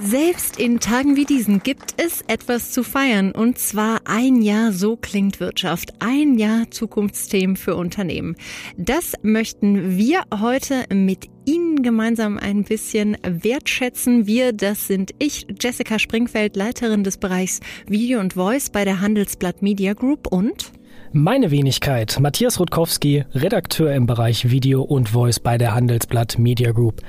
Selbst in Tagen wie diesen gibt es etwas zu feiern. Und zwar ein Jahr So klingt Wirtschaft. Ein Jahr Zukunftsthemen für Unternehmen. Das möchten wir heute mit Ihnen gemeinsam ein bisschen wertschätzen. Wir, das sind ich, Jessica Springfeld, Leiterin des Bereichs Video und Voice bei der Handelsblatt Media Group und meine Wenigkeit, Matthias Rutkowski, Redakteur im Bereich Video und Voice bei der Handelsblatt Media Group.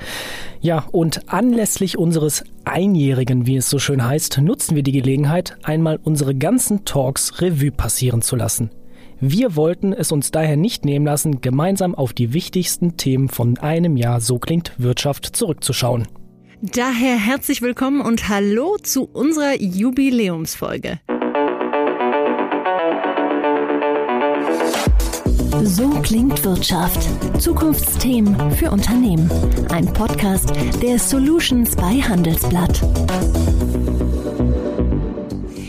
Ja, und anlässlich unseres Einjährigen, wie es so schön heißt, nutzen wir die Gelegenheit, einmal unsere ganzen Talks Revue passieren zu lassen. Wir wollten es uns daher nicht nehmen lassen, gemeinsam auf die wichtigsten Themen von einem Jahr So klingt Wirtschaft zurückzuschauen. Daher herzlich willkommen und hallo zu unserer Jubiläumsfolge. So klingt Wirtschaft. Zukunftsthemen für Unternehmen. Ein Podcast der Solutions bei Handelsblatt.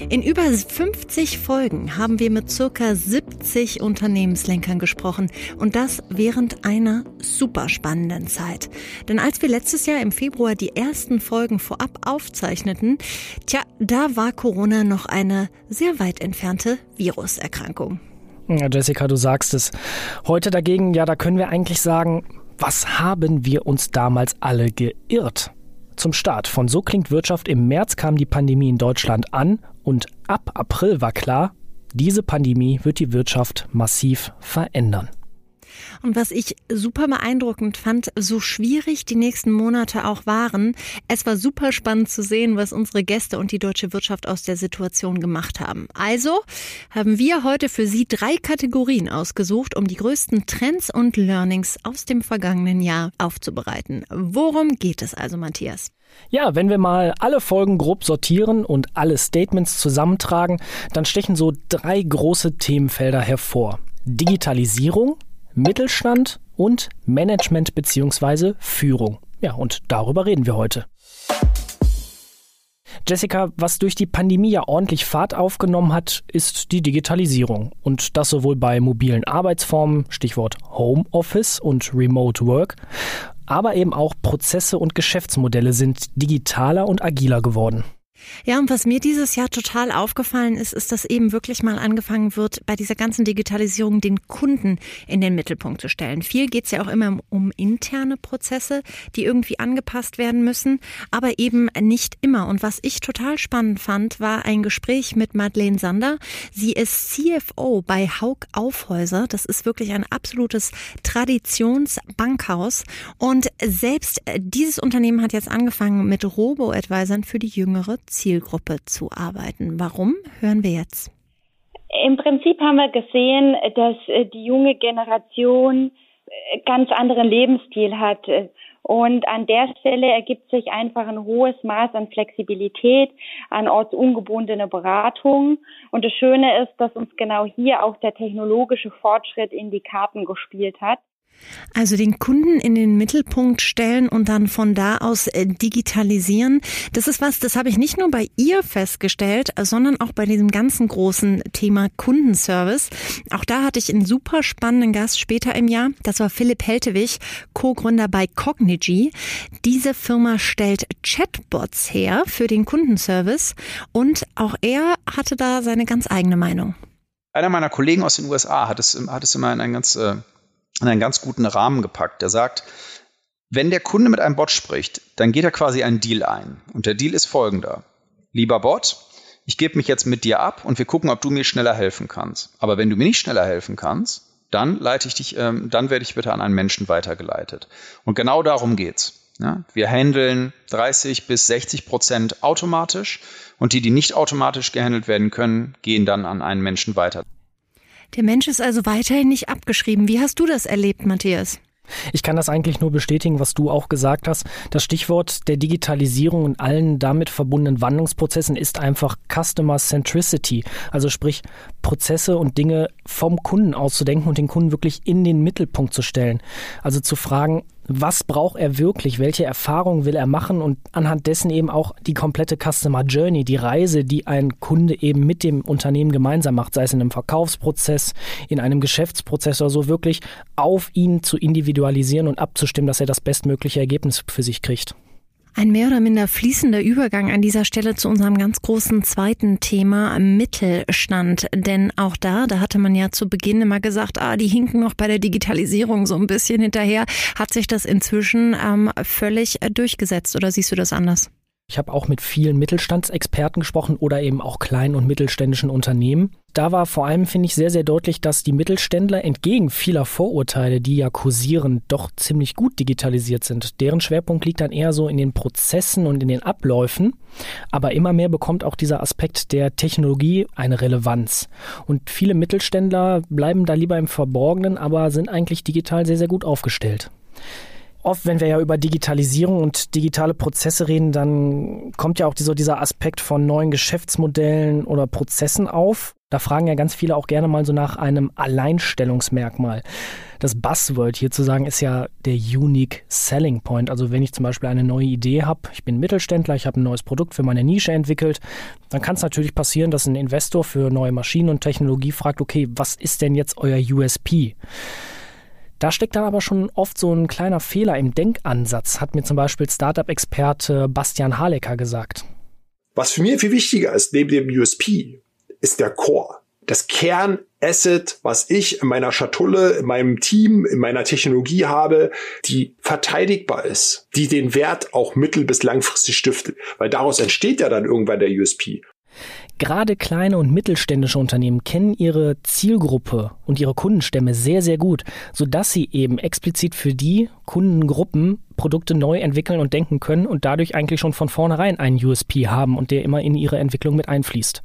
In über 50 Folgen haben wir mit circa 70 Unternehmenslenkern gesprochen und das während einer super spannenden Zeit. Denn als wir letztes Jahr im Februar die ersten Folgen vorab aufzeichneten, tja, da war Corona noch eine sehr weit entfernte Viruserkrankung. Ja, Jessica, du sagst es. Heute dagegen, ja, da können wir eigentlich sagen, was haben wir uns damals alle geirrt? Zum Start von So klingt Wirtschaft im März kam die Pandemie in Deutschland an und ab April war klar, diese Pandemie wird die Wirtschaft massiv verändern. Und was ich super beeindruckend fand, so schwierig die nächsten Monate auch waren, es war super spannend zu sehen, was unsere Gäste und die deutsche Wirtschaft aus der Situation gemacht haben. Also haben wir heute für Sie drei Kategorien ausgesucht, um die größten Trends und Learnings aus dem vergangenen Jahr aufzubereiten. Worum geht es also, Matthias? Ja, wenn wir mal alle Folgen grob sortieren und alle Statements zusammentragen, dann stechen so drei große Themenfelder hervor. Digitalisierung, Mittelstand und Management bzw. Führung. Ja, und darüber reden wir heute. Jessica, was durch die Pandemie ja ordentlich Fahrt aufgenommen hat, ist die Digitalisierung. Und das sowohl bei mobilen Arbeitsformen, Stichwort Homeoffice und Remote Work, aber eben auch Prozesse und Geschäftsmodelle sind digitaler und agiler geworden. Ja, und was mir dieses Jahr total aufgefallen ist, ist, dass eben wirklich mal angefangen wird, bei dieser ganzen Digitalisierung den Kunden in den Mittelpunkt zu stellen. Viel geht es ja auch immer um interne Prozesse, die irgendwie angepasst werden müssen, aber eben nicht immer. Und was ich total spannend fand, war ein Gespräch mit Madeleine Sander. Sie ist CFO bei Haug Aufhäuser. Das ist wirklich ein absolutes Traditionsbankhaus. Und selbst dieses Unternehmen hat jetzt angefangen mit Robo-Advisern für die jüngere Zielgruppe zu arbeiten. Warum? Hören wir jetzt. Im Prinzip haben wir gesehen, dass äh, die junge Generation äh, ganz anderen Lebensstil hat. Und an der Stelle ergibt sich einfach ein hohes Maß an Flexibilität, an ortsungebundene Beratung. Und das Schöne ist, dass uns genau hier auch der technologische Fortschritt in die Karten gespielt hat. Also den Kunden in den Mittelpunkt stellen und dann von da aus äh, digitalisieren. Das ist was, das habe ich nicht nur bei ihr festgestellt, sondern auch bei diesem ganzen großen Thema Kundenservice. Auch da hatte ich einen super spannenden Gast später im Jahr. Das war Philipp Heltewig, Co-Gründer bei Cognigy. Diese Firma stellt Chatbots her für den Kundenservice und auch er hatte da seine ganz eigene Meinung. Einer meiner Kollegen aus den USA hat es, hat es immer in ein ganz äh in einen ganz guten Rahmen gepackt. Der sagt, wenn der Kunde mit einem Bot spricht, dann geht er quasi einen Deal ein. Und der Deal ist folgender. Lieber Bot, ich gebe mich jetzt mit dir ab und wir gucken, ob du mir schneller helfen kannst. Aber wenn du mir nicht schneller helfen kannst, dann leite ich dich, ähm, dann werde ich bitte an einen Menschen weitergeleitet. Und genau darum geht's. Ja, wir handeln 30 bis 60 Prozent automatisch und die, die nicht automatisch gehandelt werden können, gehen dann an einen Menschen weiter. Der Mensch ist also weiterhin nicht abgeschrieben. Wie hast du das erlebt, Matthias? Ich kann das eigentlich nur bestätigen, was du auch gesagt hast. Das Stichwort der Digitalisierung und allen damit verbundenen Wandlungsprozessen ist einfach Customer Centricity. Also sprich, Prozesse und Dinge vom Kunden auszudenken und den Kunden wirklich in den Mittelpunkt zu stellen. Also zu fragen, was braucht er wirklich, welche Erfahrungen will er machen und anhand dessen eben auch die komplette Customer Journey, die Reise, die ein Kunde eben mit dem Unternehmen gemeinsam macht, sei es in einem Verkaufsprozess, in einem Geschäftsprozess oder so, wirklich auf ihn zu individualisieren und abzustimmen, dass er das bestmögliche Ergebnis für sich kriegt. Ein mehr oder minder fließender Übergang an dieser Stelle zu unserem ganz großen zweiten Thema Mittelstand. Denn auch da, da hatte man ja zu Beginn immer gesagt, ah, die hinken noch bei der Digitalisierung so ein bisschen hinterher. Hat sich das inzwischen ähm, völlig durchgesetzt oder siehst du das anders? Ich habe auch mit vielen Mittelstandsexperten gesprochen oder eben auch kleinen und mittelständischen Unternehmen. Da war vor allem, finde ich, sehr, sehr deutlich, dass die Mittelständler entgegen vieler Vorurteile, die ja kursieren, doch ziemlich gut digitalisiert sind. Deren Schwerpunkt liegt dann eher so in den Prozessen und in den Abläufen. Aber immer mehr bekommt auch dieser Aspekt der Technologie eine Relevanz. Und viele Mittelständler bleiben da lieber im Verborgenen, aber sind eigentlich digital sehr, sehr gut aufgestellt oft, wenn wir ja über Digitalisierung und digitale Prozesse reden, dann kommt ja auch dieser, dieser Aspekt von neuen Geschäftsmodellen oder Prozessen auf. Da fragen ja ganz viele auch gerne mal so nach einem Alleinstellungsmerkmal. Das Buzzword hier zu sagen ist ja der Unique Selling Point. Also wenn ich zum Beispiel eine neue Idee habe, ich bin Mittelständler, ich habe ein neues Produkt für meine Nische entwickelt, dann kann es natürlich passieren, dass ein Investor für neue Maschinen und Technologie fragt, okay, was ist denn jetzt euer USP? Da steckt dann aber schon oft so ein kleiner Fehler im Denkansatz, hat mir zum Beispiel Startup-Experte Bastian Halecker gesagt. Was für mich viel wichtiger ist, neben dem USP, ist der Core. Das Kernasset, was ich in meiner Schatulle, in meinem Team, in meiner Technologie habe, die verteidigbar ist, die den Wert auch mittel- bis langfristig stiftet. Weil daraus entsteht ja dann irgendwann der USP. Gerade kleine und mittelständische Unternehmen kennen ihre Zielgruppe und ihre Kundenstämme sehr, sehr gut, sodass sie eben explizit für die Kundengruppen Produkte neu entwickeln und denken können und dadurch eigentlich schon von vornherein einen USP haben und der immer in ihre Entwicklung mit einfließt.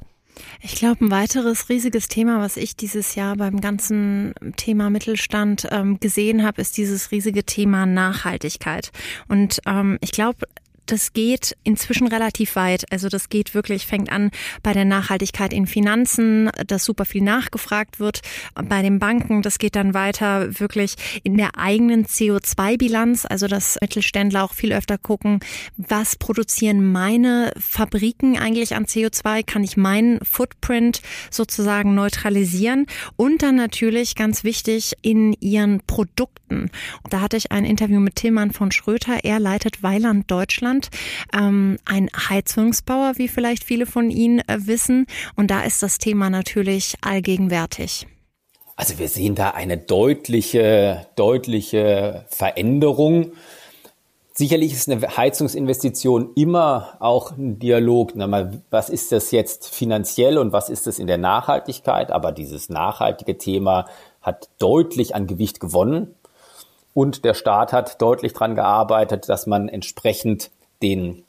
Ich glaube, ein weiteres riesiges Thema, was ich dieses Jahr beim ganzen Thema Mittelstand ähm, gesehen habe, ist dieses riesige Thema Nachhaltigkeit. Und ähm, ich glaube, das geht inzwischen relativ weit. Also das geht wirklich, fängt an bei der Nachhaltigkeit in Finanzen, dass super viel nachgefragt wird. Bei den Banken, das geht dann weiter wirklich in der eigenen CO2-Bilanz, also dass Mittelständler auch viel öfter gucken, was produzieren meine Fabriken eigentlich an CO2? Kann ich meinen Footprint sozusagen neutralisieren? Und dann natürlich ganz wichtig in ihren Produkten. Da hatte ich ein Interview mit Tillmann von Schröter. Er leitet Weiland Deutschland Deutschland, ähm, ein Heizungsbauer, wie vielleicht viele von Ihnen äh, wissen. Und da ist das Thema natürlich allgegenwärtig. Also wir sehen da eine deutliche, deutliche Veränderung. Sicherlich ist eine Heizungsinvestition immer auch ein Dialog. Was ist das jetzt finanziell und was ist das in der Nachhaltigkeit? Aber dieses nachhaltige Thema hat deutlich an Gewicht gewonnen. Und der Staat hat deutlich daran gearbeitet, dass man entsprechend den,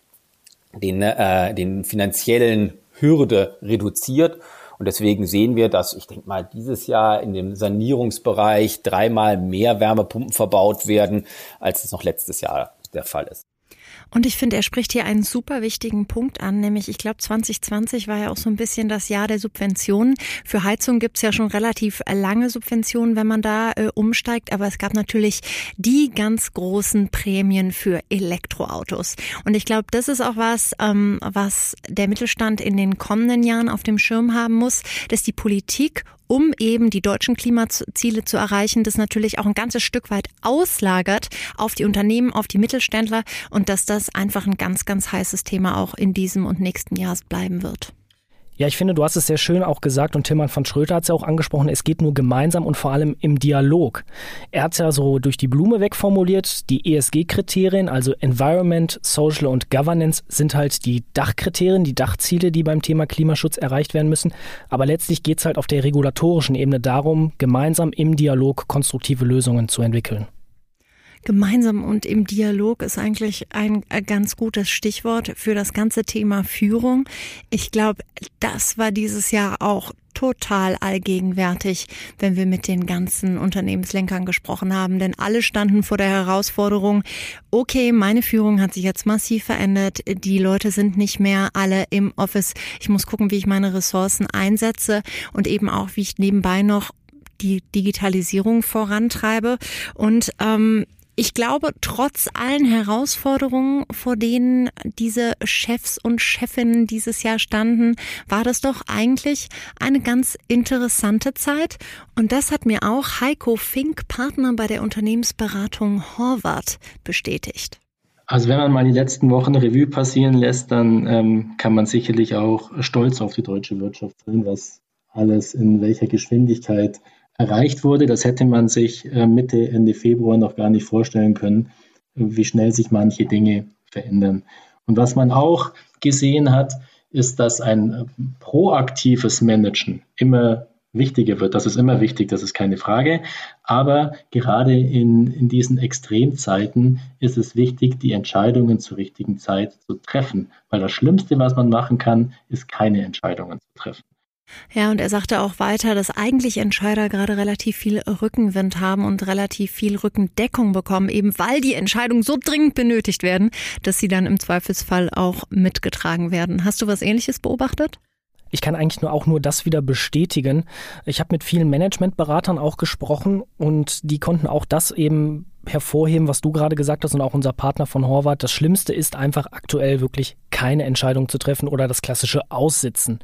den, äh, den finanziellen Hürde reduziert. Und deswegen sehen wir, dass ich denke mal dieses Jahr in dem Sanierungsbereich dreimal mehr Wärmepumpen verbaut werden, als es noch letztes Jahr der Fall ist. Und ich finde, er spricht hier einen super wichtigen Punkt an, nämlich ich glaube 2020 war ja auch so ein bisschen das Jahr der Subventionen. Für Heizung gibt's ja schon relativ lange Subventionen, wenn man da äh, umsteigt, aber es gab natürlich die ganz großen Prämien für Elektroautos. Und ich glaube, das ist auch was, ähm, was der Mittelstand in den kommenden Jahren auf dem Schirm haben muss, dass die Politik um eben die deutschen Klimaziele zu erreichen, das natürlich auch ein ganzes Stück weit auslagert auf die Unternehmen, auf die Mittelständler und dass das einfach ein ganz, ganz heißes Thema auch in diesem und nächsten Jahr bleiben wird. Ja, ich finde, du hast es sehr schön auch gesagt und Tilman von Schröter hat es ja auch angesprochen, es geht nur gemeinsam und vor allem im Dialog. Er hat es ja so durch die Blume wegformuliert, die ESG-Kriterien, also Environment, Social und Governance sind halt die Dachkriterien, die Dachziele, die beim Thema Klimaschutz erreicht werden müssen. Aber letztlich geht es halt auf der regulatorischen Ebene darum, gemeinsam im Dialog konstruktive Lösungen zu entwickeln. Gemeinsam und im Dialog ist eigentlich ein äh, ganz gutes Stichwort für das ganze Thema Führung. Ich glaube, das war dieses Jahr auch total allgegenwärtig, wenn wir mit den ganzen Unternehmenslenkern gesprochen haben. Denn alle standen vor der Herausforderung, okay, meine Führung hat sich jetzt massiv verändert. Die Leute sind nicht mehr alle im Office. Ich muss gucken, wie ich meine Ressourcen einsetze und eben auch, wie ich nebenbei noch die Digitalisierung vorantreibe. Und ähm, ich glaube, trotz allen Herausforderungen, vor denen diese Chefs und Chefinnen dieses Jahr standen, war das doch eigentlich eine ganz interessante Zeit. Und das hat mir auch Heiko Fink, Partner bei der Unternehmensberatung Horvath, bestätigt. Also wenn man mal die letzten Wochen Revue passieren lässt, dann ähm, kann man sicherlich auch stolz auf die deutsche Wirtschaft sein, was alles in welcher Geschwindigkeit erreicht wurde. Das hätte man sich äh, Mitte, Ende Februar noch gar nicht vorstellen können, wie schnell sich manche Dinge verändern. Und was man auch gesehen hat, ist, dass ein äh, proaktives Managen immer wichtiger wird. Das ist immer wichtig, das ist keine Frage. Aber gerade in, in diesen Extremzeiten ist es wichtig, die Entscheidungen zur richtigen Zeit zu treffen. Weil das Schlimmste, was man machen kann, ist keine Entscheidungen zu treffen. Ja, und er sagte auch weiter, dass eigentlich Entscheider gerade relativ viel Rückenwind haben und relativ viel Rückendeckung bekommen, eben weil die Entscheidungen so dringend benötigt werden, dass sie dann im Zweifelsfall auch mitgetragen werden. Hast du was Ähnliches beobachtet? Ich kann eigentlich nur auch nur das wieder bestätigen. Ich habe mit vielen Managementberatern auch gesprochen und die konnten auch das eben hervorheben, was du gerade gesagt hast und auch unser Partner von Horvath. Das Schlimmste ist einfach aktuell wirklich keine Entscheidung zu treffen oder das klassische Aussitzen.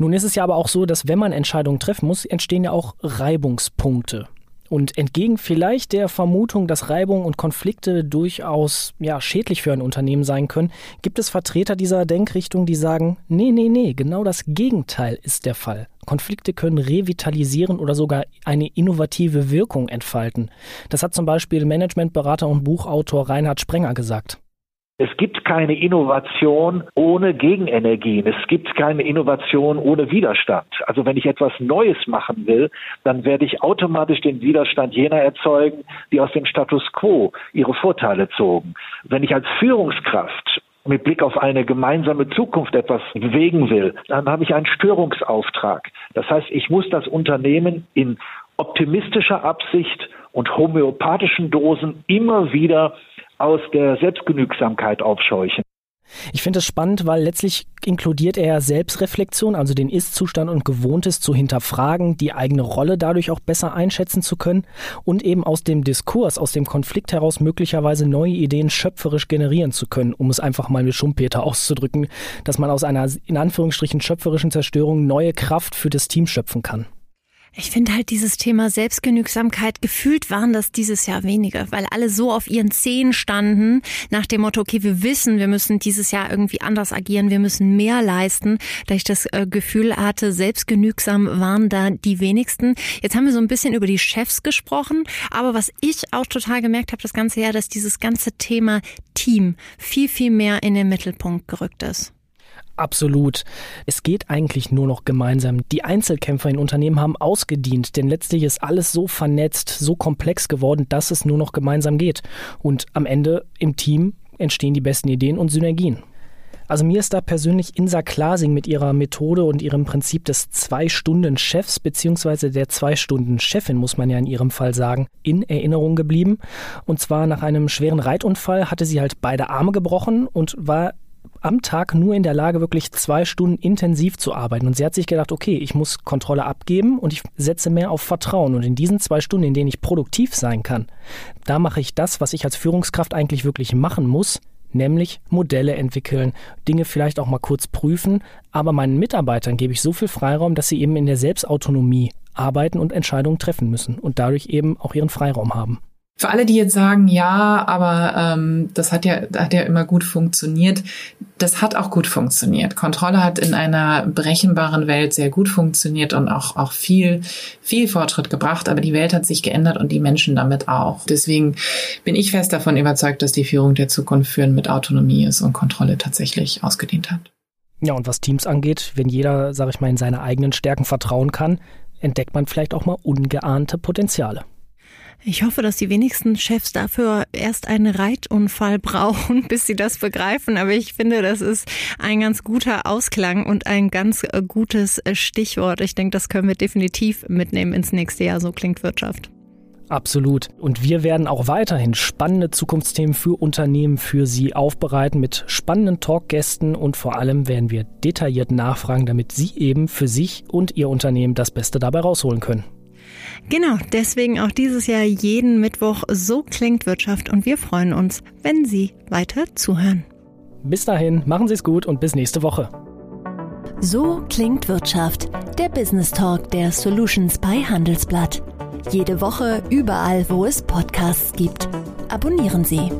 Nun ist es ja aber auch so, dass wenn man Entscheidungen treffen muss, entstehen ja auch Reibungspunkte. Und entgegen vielleicht der Vermutung, dass Reibung und Konflikte durchaus ja, schädlich für ein Unternehmen sein können, gibt es Vertreter dieser Denkrichtung, die sagen, nee, nee, nee, genau das Gegenteil ist der Fall. Konflikte können revitalisieren oder sogar eine innovative Wirkung entfalten. Das hat zum Beispiel Managementberater und Buchautor Reinhard Sprenger gesagt. Es gibt keine Innovation ohne Gegenenergien. Es gibt keine Innovation ohne Widerstand. Also wenn ich etwas Neues machen will, dann werde ich automatisch den Widerstand jener erzeugen, die aus dem Status quo ihre Vorteile zogen. Wenn ich als Führungskraft mit Blick auf eine gemeinsame Zukunft etwas bewegen will, dann habe ich einen Störungsauftrag. Das heißt, ich muss das Unternehmen in optimistischer Absicht und homöopathischen Dosen immer wieder aus der Selbstgenügsamkeit aufscheuchen. Ich finde es spannend, weil letztlich inkludiert er Selbstreflexion, also den Ist-Zustand und Gewohntes zu hinterfragen, die eigene Rolle dadurch auch besser einschätzen zu können und eben aus dem Diskurs, aus dem Konflikt heraus möglicherweise neue Ideen schöpferisch generieren zu können, um es einfach mal mit Schumpeter auszudrücken, dass man aus einer in Anführungsstrichen schöpferischen Zerstörung neue Kraft für das Team schöpfen kann. Ich finde halt dieses Thema Selbstgenügsamkeit, gefühlt waren das dieses Jahr weniger, weil alle so auf ihren Zehen standen, nach dem Motto, okay, wir wissen, wir müssen dieses Jahr irgendwie anders agieren, wir müssen mehr leisten, da ich das äh, Gefühl hatte, selbstgenügsam waren da die wenigsten. Jetzt haben wir so ein bisschen über die Chefs gesprochen, aber was ich auch total gemerkt habe das ganze Jahr, dass dieses ganze Thema Team viel, viel mehr in den Mittelpunkt gerückt ist. Absolut. Es geht eigentlich nur noch gemeinsam. Die Einzelkämpfer in Unternehmen haben ausgedient, denn letztlich ist alles so vernetzt, so komplex geworden, dass es nur noch gemeinsam geht. Und am Ende im Team entstehen die besten Ideen und Synergien. Also mir ist da persönlich Insa Klasing mit ihrer Methode und ihrem Prinzip des Zwei-Stunden-Chefs beziehungsweise der Zwei-Stunden-Chefin, muss man ja in ihrem Fall sagen, in Erinnerung geblieben. Und zwar nach einem schweren Reitunfall hatte sie halt beide Arme gebrochen und war am Tag nur in der Lage, wirklich zwei Stunden intensiv zu arbeiten. Und sie hat sich gedacht, okay, ich muss Kontrolle abgeben und ich setze mehr auf Vertrauen. Und in diesen zwei Stunden, in denen ich produktiv sein kann, da mache ich das, was ich als Führungskraft eigentlich wirklich machen muss, nämlich Modelle entwickeln, Dinge vielleicht auch mal kurz prüfen, aber meinen Mitarbeitern gebe ich so viel Freiraum, dass sie eben in der Selbstautonomie arbeiten und Entscheidungen treffen müssen und dadurch eben auch ihren Freiraum haben. Für alle, die jetzt sagen, ja, aber ähm, das hat ja, hat ja immer gut funktioniert, das hat auch gut funktioniert. Kontrolle hat in einer berechenbaren Welt sehr gut funktioniert und auch, auch viel, viel Fortschritt gebracht, aber die Welt hat sich geändert und die Menschen damit auch. Deswegen bin ich fest davon überzeugt, dass die Führung der Zukunft führen mit Autonomie ist und Kontrolle tatsächlich ausgedient hat. Ja, und was Teams angeht, wenn jeder, sage ich mal, in seine eigenen Stärken vertrauen kann, entdeckt man vielleicht auch mal ungeahnte Potenziale. Ich hoffe, dass die wenigsten Chefs dafür erst einen Reitunfall brauchen, bis sie das begreifen. Aber ich finde, das ist ein ganz guter Ausklang und ein ganz äh, gutes äh, Stichwort. Ich denke, das können wir definitiv mitnehmen ins nächste Jahr. So klingt Wirtschaft. Absolut. Und wir werden auch weiterhin spannende Zukunftsthemen für Unternehmen für Sie aufbereiten mit spannenden Talkgästen und vor allem werden wir detailliert nachfragen, damit Sie eben für sich und Ihr Unternehmen das Beste dabei rausholen können. Genau, deswegen auch dieses Jahr jeden Mittwoch So klingt Wirtschaft und wir freuen uns, wenn Sie weiter zuhören. Bis dahin, machen Sie es gut und bis nächste Woche. So klingt Wirtschaft, der Business Talk der Solutions bei Handelsblatt. Jede Woche überall, wo es Podcasts gibt. Abonnieren Sie.